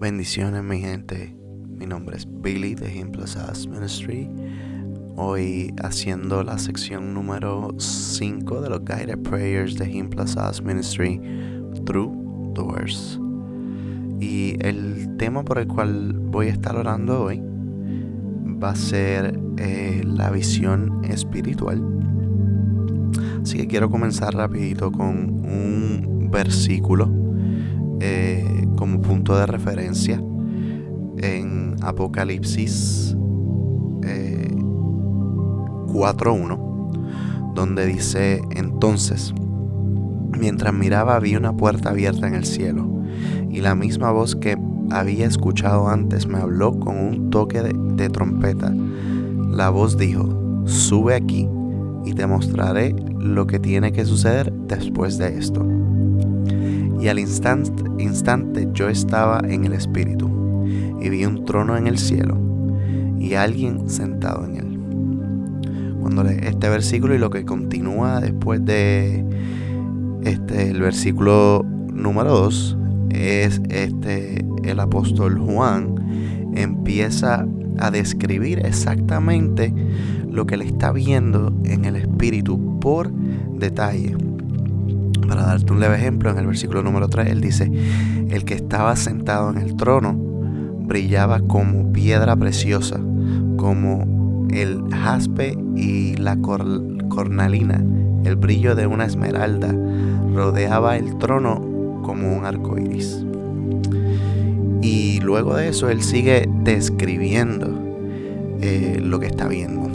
Bendiciones mi gente, mi nombre es Billy de Him Plus Ministry. Hoy haciendo la sección número 5 de los Guided Prayers de Him Plus Ministry, Through Doors. Y el tema por el cual voy a estar orando hoy va a ser eh, la visión espiritual. Así que quiero comenzar rapidito con un versículo eh, como punto de referencia en Apocalipsis 4.1, eh, donde dice entonces, mientras miraba vi una puerta abierta en el cielo, y la misma voz que había escuchado antes me habló con un toque de trompeta. La voz dijo, sube aquí y te mostraré lo que tiene que suceder después de esto. Y al instante, instante yo estaba en el Espíritu y vi un trono en el cielo y alguien sentado en él. Cuando lee este versículo y lo que continúa después de este, el versículo número 2 es este, el apóstol Juan empieza a describir exactamente lo que le está viendo en el espíritu por detalle. Para darte un leve ejemplo, en el versículo número 3, él dice, el que estaba sentado en el trono brillaba como piedra preciosa, como el jaspe y la cornalina, el brillo de una esmeralda, rodeaba el trono como un arco iris. Y luego de eso, él sigue describiendo eh, lo que está viendo.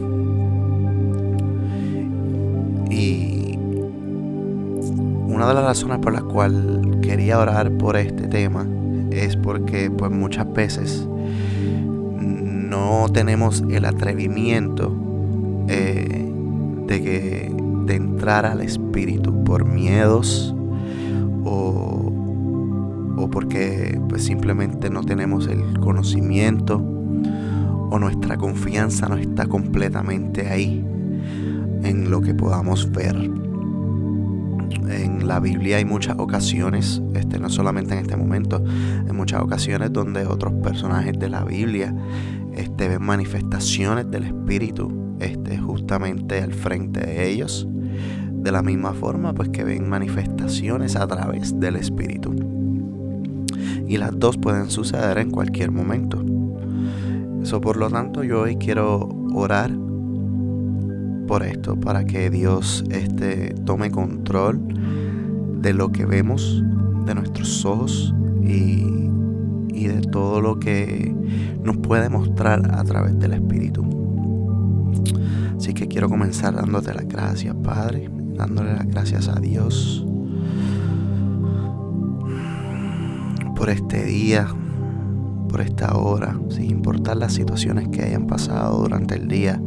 Una de las razones por las cuales quería orar por este tema es porque pues muchas veces no tenemos el atrevimiento eh, de, que, de entrar al espíritu por miedos o, o porque pues simplemente no tenemos el conocimiento o nuestra confianza no está completamente ahí en lo que podamos ver en la Biblia hay muchas ocasiones, este, no solamente en este momento, en muchas ocasiones donde otros personajes de la Biblia este, ven manifestaciones del Espíritu este, justamente al frente de ellos. De la misma forma, pues que ven manifestaciones a través del Espíritu. Y las dos pueden suceder en cualquier momento. Eso por lo tanto yo hoy quiero orar por esto, para que Dios este, tome control de lo que vemos, de nuestros ojos y, y de todo lo que nos puede mostrar a través del Espíritu. Así que quiero comenzar dándote las gracias, Padre, dándole las gracias a Dios por este día, por esta hora, sin importar las situaciones que hayan pasado durante el día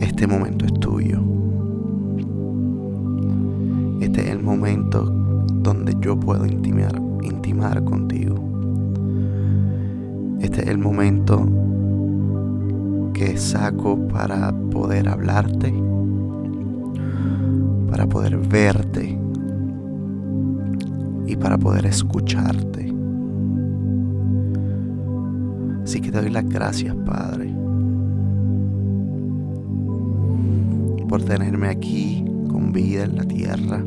este momento es tuyo. Este es el momento donde yo puedo intimar, intimar contigo. Este es el momento que saco para poder hablarte, para poder verte y para poder escucharte. Así que te doy las gracias, Padre por tenerme aquí con vida en la tierra,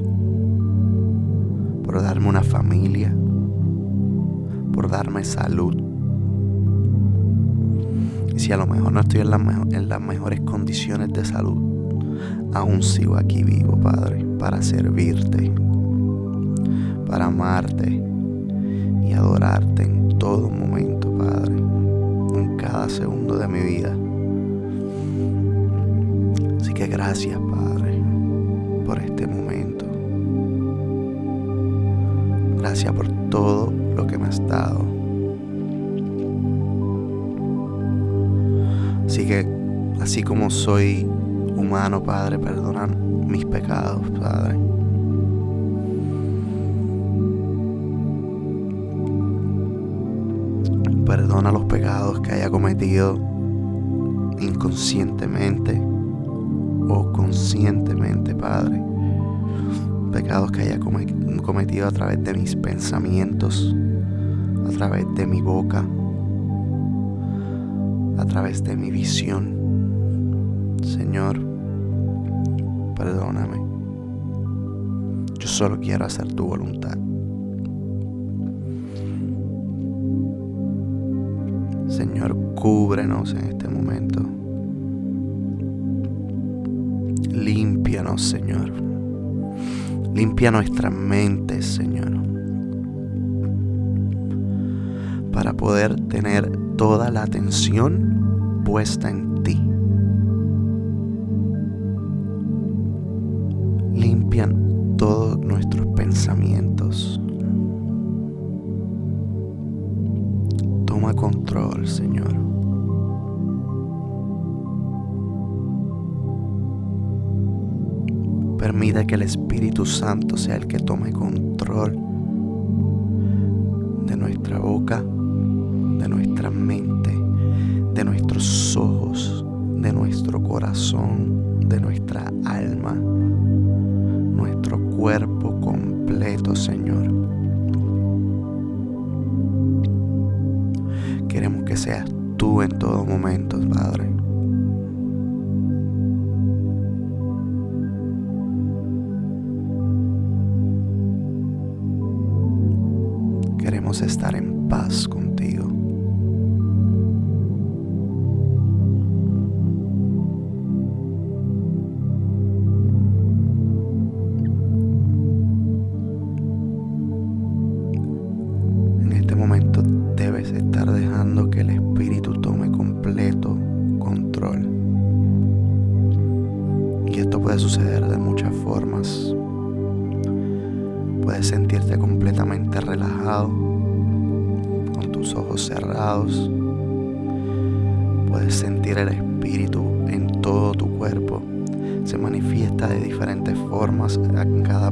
por darme una familia, por darme salud. Y si a lo mejor no estoy en, en las mejores condiciones de salud, aún sigo aquí vivo, Padre, para servirte, para amarte y adorarte en todo momento, Padre, en cada segundo de mi vida gracias, Padre, por este momento. Gracias por todo lo que me has dado. Así que, así como soy humano, Padre, perdona mis pecados, Padre. Perdona los pecados que haya cometido inconscientemente o conscientemente, Padre. Pecados que haya cometido a través de mis pensamientos, a través de mi boca, a través de mi visión. Señor, perdóname. Yo solo quiero hacer tu voluntad. Señor, cúbrenos en este momento. Señor. Limpia nuestras mentes, Señor. Para poder tener toda la atención puesta en ti. Limpian todos nuestros pensamientos. Toma control, Señor. Permite que el Espíritu Santo sea el que tome control de nuestra boca, de nuestra mente, de nuestros ojos, de nuestro corazón, de nuestra alma, nuestro cuerpo completo, Señor. Queremos que seas tú en todo momento, Padre. Queremos estar en paz contigo.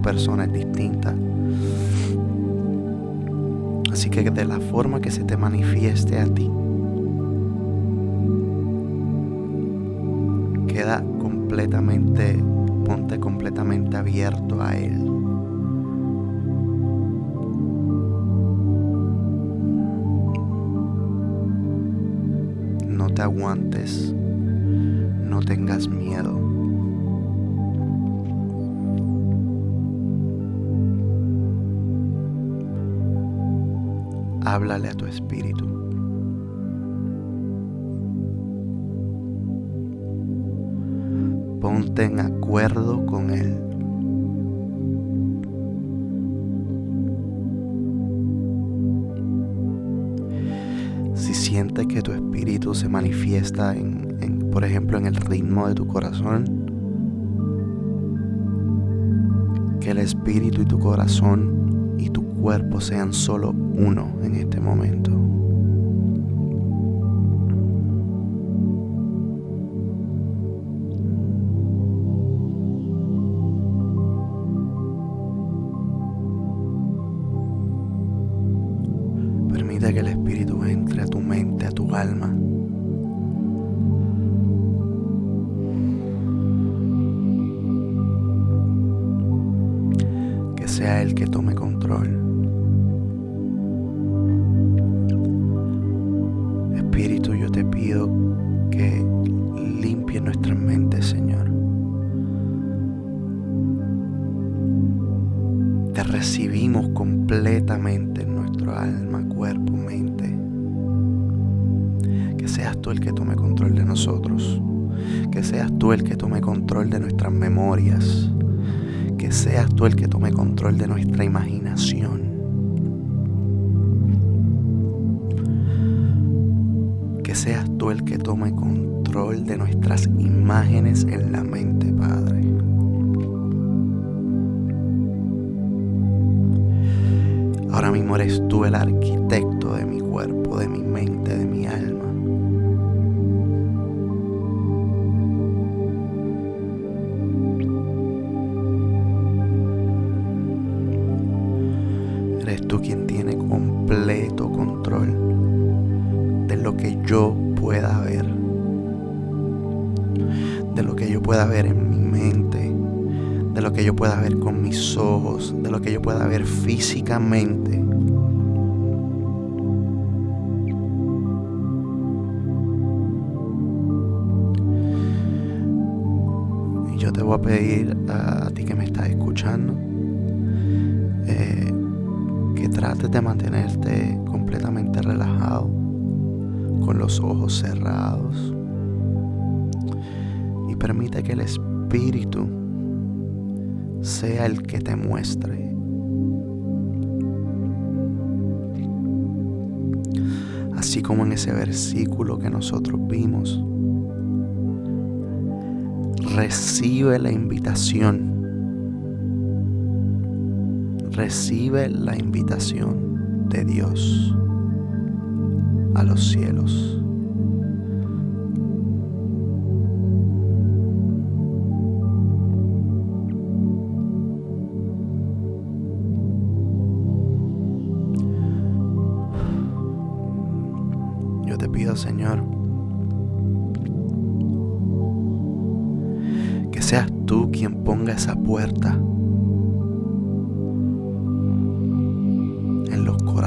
Persona es distinta. Así que de la forma que se te manifieste a ti, queda completamente, ponte completamente abierto a Él. No te aguantes, no tengas miedo. Háblale a tu espíritu. Ponte en acuerdo con Él. Si sientes que tu espíritu se manifiesta en, en, por ejemplo, en el ritmo de tu corazón, que el espíritu y tu corazón cuerpo sean solo uno en este momento. Espíritu, yo te pido que limpie nuestras mentes, Señor. Te recibimos completamente en nuestro alma, cuerpo, mente. Que seas tú el que tome control de nosotros. Que seas tú el que tome control de nuestras memorias. Que seas tú el que tome control de nuestra imaginación. Seas tú el que tome control de nuestras imágenes en la mente, Padre. Ahora mismo eres tú el arquitecto de mi cuerpo, de mi mente, ver en mi mente, de lo que yo pueda ver con mis ojos, de lo que yo pueda ver físicamente. Y yo te voy a pedir sea el que te muestre. Así como en ese versículo que nosotros vimos, recibe la invitación. Recibe la invitación de Dios a los cielos.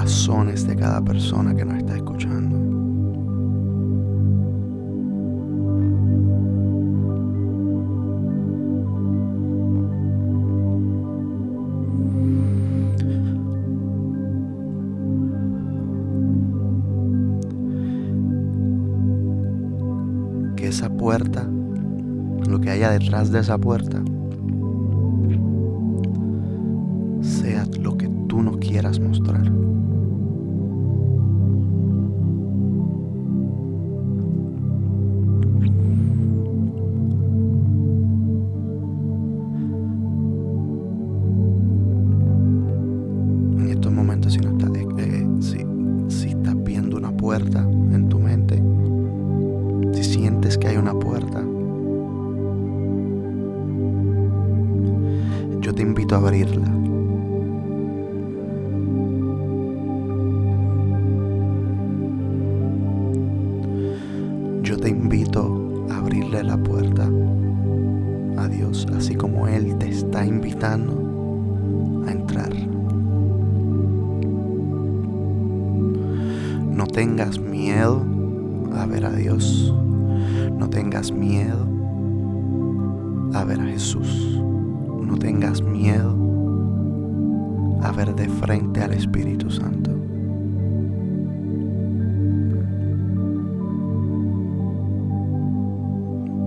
Corazones de cada persona que nos está escuchando. Que esa puerta lo que haya detrás de esa puerta en tu mente, si sientes que hay una puerta, te invito a abrirla.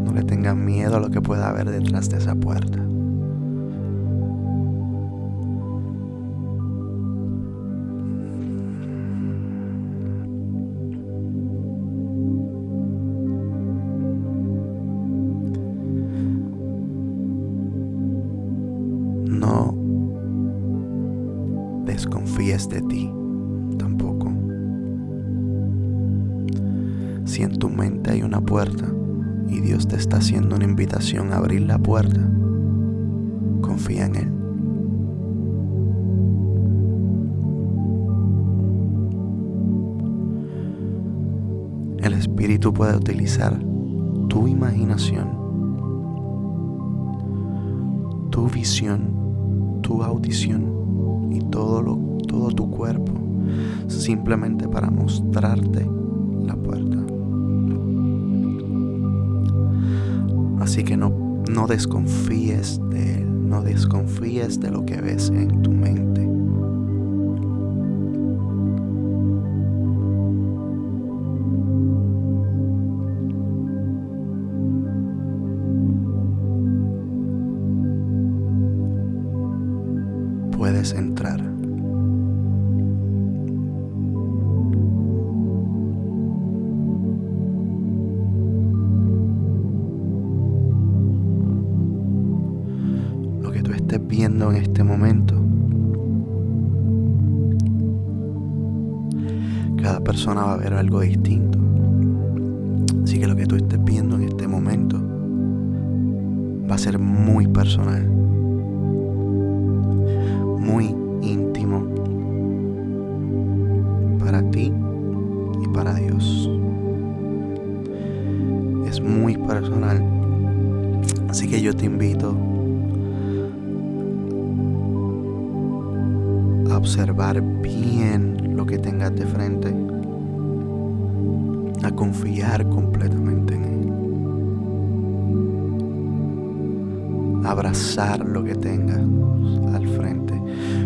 No le tengas miedo a lo que pueda haber detrás de esa puerta. Puerta, confía en Él. El Espíritu puede utilizar tu imaginación, tu visión, tu audición y todo, lo, todo tu cuerpo simplemente para mostrarte la puerta. Así que no, no desconfíes de Él, no desconfíes de lo que ves en tu mente. Persona va a ver algo distinto. Así que lo que tú estés viendo en este momento va a ser muy personal muy íntimo para ti y para Dios. Es muy personal. Así que yo te invito a observar bien lo que tengas de frente, confiar completamente en Él, abrazar lo que tengas al frente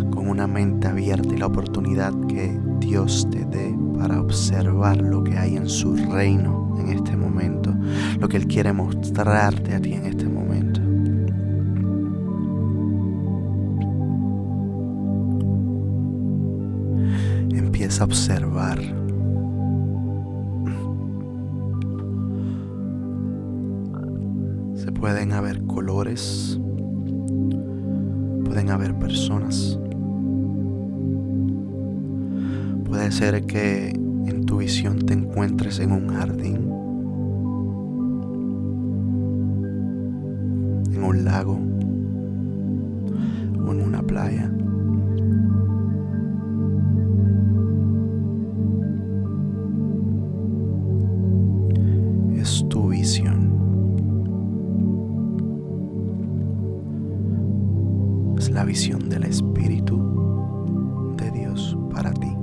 con una mente abierta y la oportunidad que Dios te dé para observar lo que hay en su reino en este momento, lo que Él quiere mostrarte a ti en este momento. Empieza a observar. Pueden haber colores, pueden haber personas. Puede ser que en tu visión te encuentres en un jardín, en un lago o en una playa. Es tu visión. La visión del Espíritu de Dios para ti.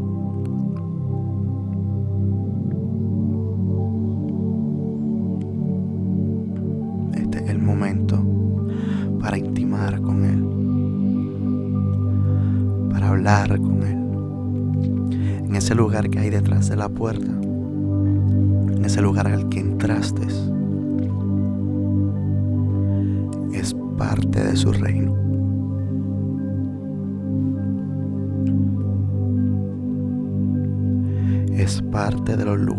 para intimar con Él, para hablar con Él. En ese lugar que hay detrás de la puerta, en ese lugar al que entraste, es parte de su reino.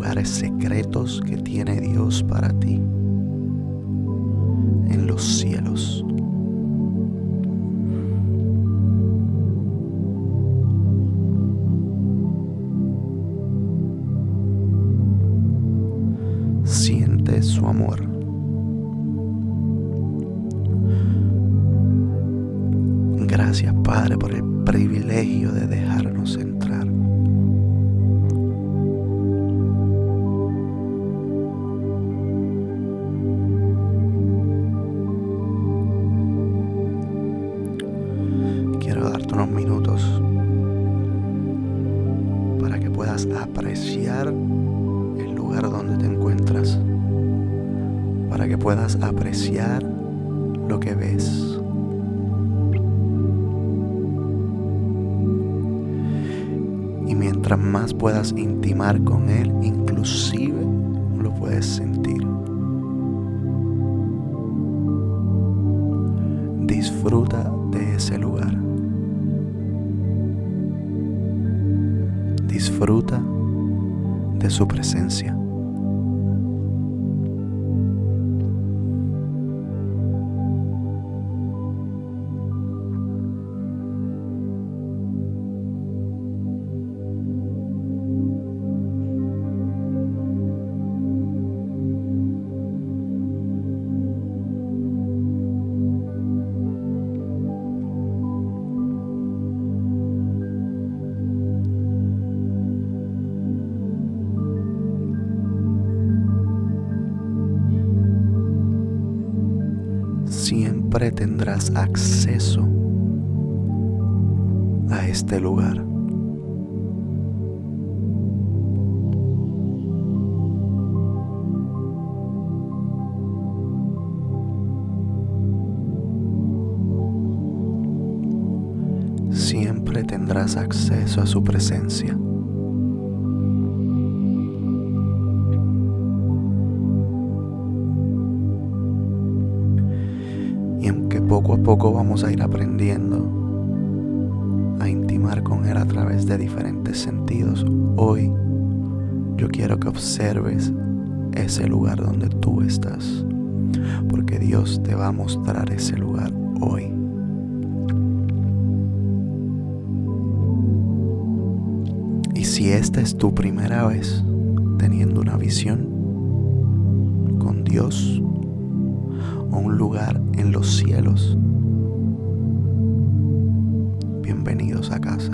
Lugares secretos que tiene Dios para ti en los cielos. Más puedas intimar con Él, inclusive lo puedes sentir. Disfruta de ese lugar. Disfruta de su presencia. Siempre tendrás acceso a este lugar. Siempre tendrás acceso a su presencia. Poco vamos a ir aprendiendo a intimar con Él a través de diferentes sentidos. Hoy yo quiero que observes ese lugar donde tú estás, porque Dios te va a mostrar ese lugar hoy. Y si esta es tu primera vez teniendo una visión con Dios, o un lugar en los cielos. Bienvenidos a casa.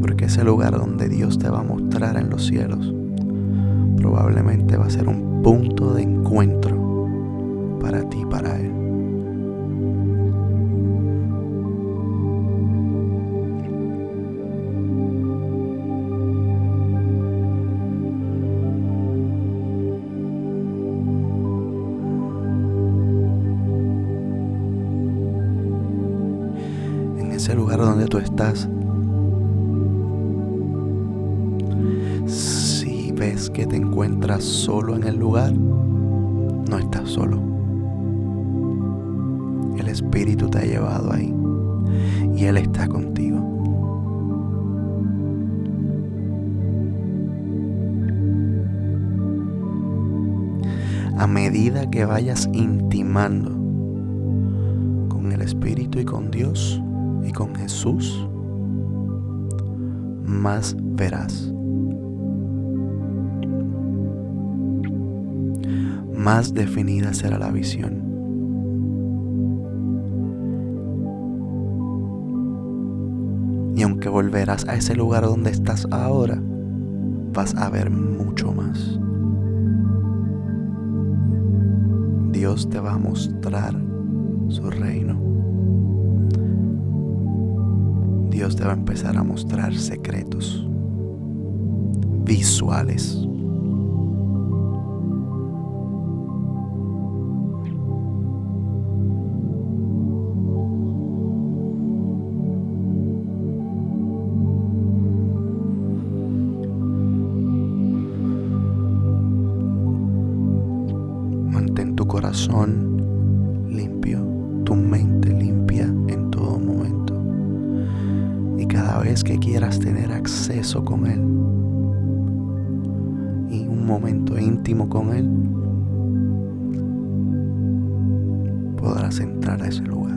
Porque ese lugar donde Dios te va a mostrar en los cielos probablemente va a ser un punto de encuentro ese lugar donde tú estás. Si ves que te encuentras solo en el lugar, no estás solo. El Espíritu te ha llevado ahí y Él está contigo. A medida que vayas intimando con el Espíritu y con Dios y con Jesús, más verás. Más definida será la visión. Y aunque volverás a ese lugar donde estás ahora, vas a ver mucho más. Dios te va a mostrar su reino. Dios te va a empezar a mostrar secretos visuales. Vez que quieras tener acceso con Él y un momento íntimo con Él, podrás entrar a ese lugar.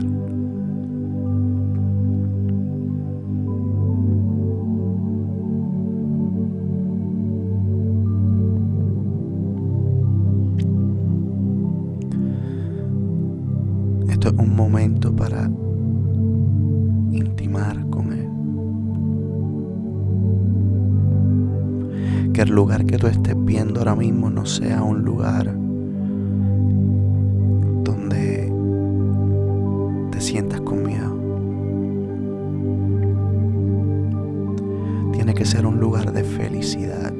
Esto es un momento para el lugar que tú estés viendo ahora mismo no sea un lugar donde te sientas con miedo. Tiene que ser un lugar de felicidad.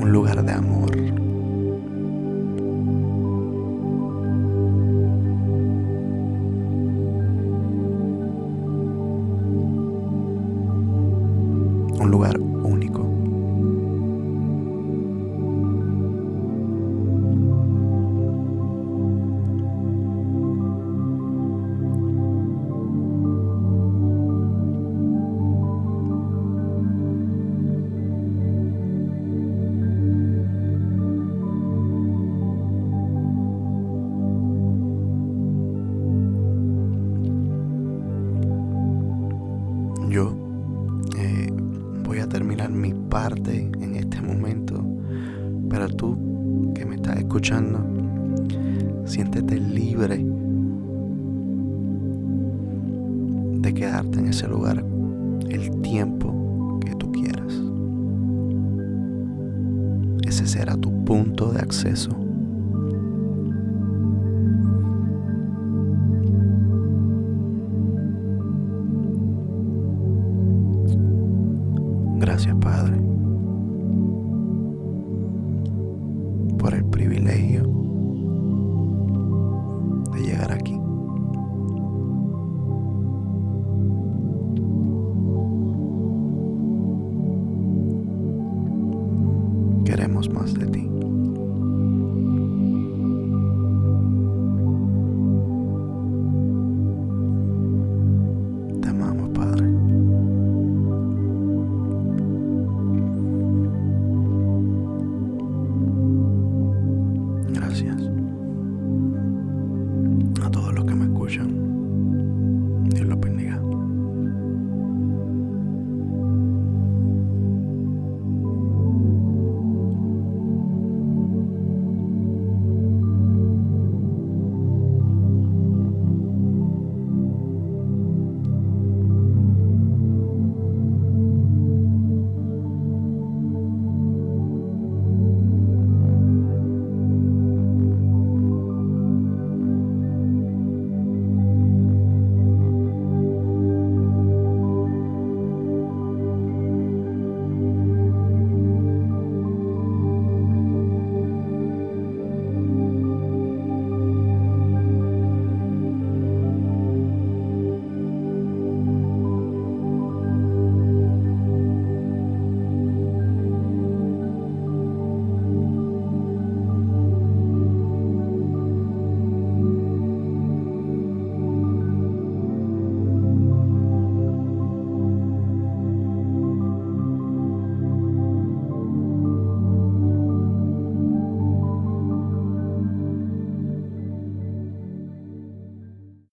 Un lugar de amor. Terminar mi parte en este momento. Pero tú que me estás escuchando, siéntete libre de quedarte en ese lugar el tiempo que tú quieras. Ese será tu punto de acceso Queremos más de ti.